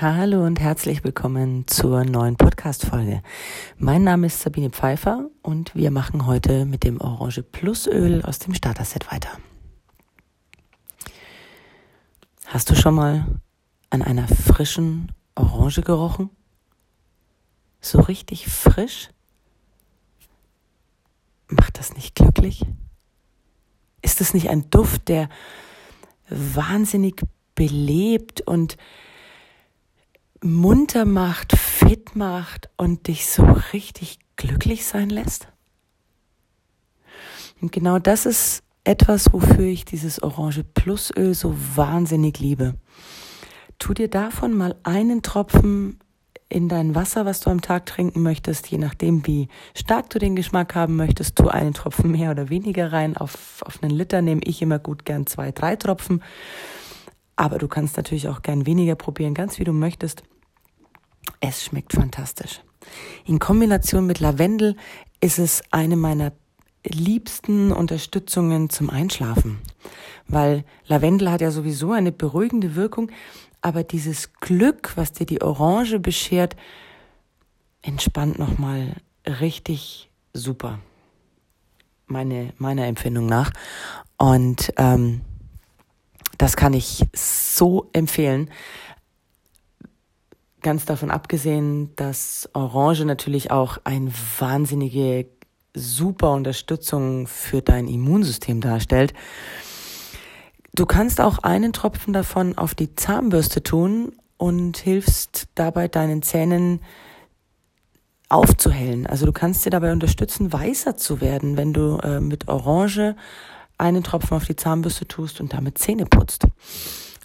Hallo und herzlich willkommen zur neuen Podcast-Folge. Mein Name ist Sabine Pfeiffer und wir machen heute mit dem Orange Plus Öl aus dem Starter-Set weiter. Hast du schon mal an einer frischen Orange gerochen? So richtig frisch? Macht das nicht glücklich? Ist es nicht ein Duft, der wahnsinnig belebt und munter macht, fit macht und dich so richtig glücklich sein lässt? Und genau das ist etwas, wofür ich dieses Orange Plus Öl so wahnsinnig liebe. Tu dir davon mal einen Tropfen in dein Wasser, was du am Tag trinken möchtest, je nachdem, wie stark du den Geschmack haben möchtest, tu einen Tropfen mehr oder weniger rein. Auf, auf einen Liter nehme ich immer gut gern zwei, drei Tropfen. Aber du kannst natürlich auch gern weniger probieren, ganz wie du möchtest. Es schmeckt fantastisch. In Kombination mit Lavendel ist es eine meiner liebsten Unterstützungen zum Einschlafen, weil Lavendel hat ja sowieso eine beruhigende Wirkung, aber dieses Glück, was dir die Orange beschert, entspannt nochmal richtig super. Meine, meiner Empfindung nach. Und ähm, das kann ich so empfehlen. Ganz davon abgesehen, dass Orange natürlich auch eine wahnsinnige super Unterstützung für dein Immunsystem darstellt. Du kannst auch einen Tropfen davon auf die Zahnbürste tun und hilfst dabei deinen Zähnen aufzuhellen. Also du kannst dir dabei unterstützen, weißer zu werden, wenn du äh, mit Orange einen Tropfen auf die Zahnbürste tust und damit Zähne putzt.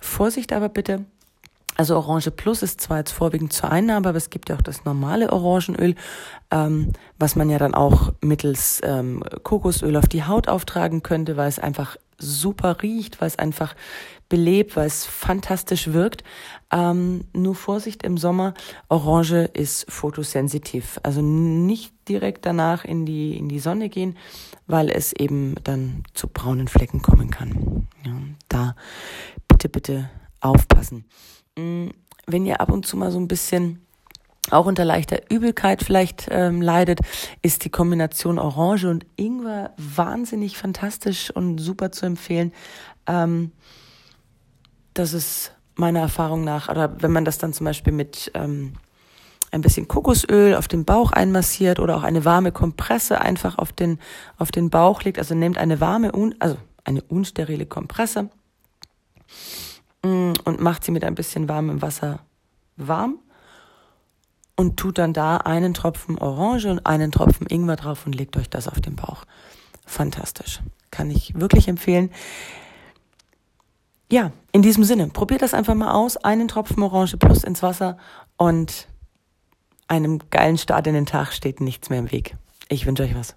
Vorsicht aber bitte. Also Orange Plus ist zwar jetzt vorwiegend zur Einnahme, aber es gibt ja auch das normale Orangenöl, ähm, was man ja dann auch mittels ähm, Kokosöl auf die Haut auftragen könnte, weil es einfach super riecht, weil es einfach belebt, weil es fantastisch wirkt. Ähm, nur Vorsicht im Sommer, Orange ist fotosensitiv. Also nicht direkt danach in die, in die Sonne gehen, weil es eben dann zu braunen Flecken kommen kann. Ja, da bitte, bitte aufpassen. Mm, wenn ihr ab und zu mal so ein bisschen auch unter leichter Übelkeit vielleicht ähm, leidet, ist die Kombination Orange und Ingwer wahnsinnig fantastisch und super zu empfehlen. Ähm, das ist meiner Erfahrung nach, oder wenn man das dann zum Beispiel mit ähm, ein bisschen Kokosöl auf den Bauch einmassiert oder auch eine warme Kompresse einfach auf den, auf den Bauch legt, also nehmt eine warme, also eine unsterile Kompresse und macht sie mit ein bisschen warmem Wasser warm und tut dann da einen Tropfen Orange und einen Tropfen Ingwer drauf und legt euch das auf den Bauch. Fantastisch. Kann ich wirklich empfehlen. Ja, in diesem Sinne, probiert das einfach mal aus. Einen Tropfen Orange plus ins Wasser und einem geilen Start in den Tag steht nichts mehr im Weg. Ich wünsche euch was.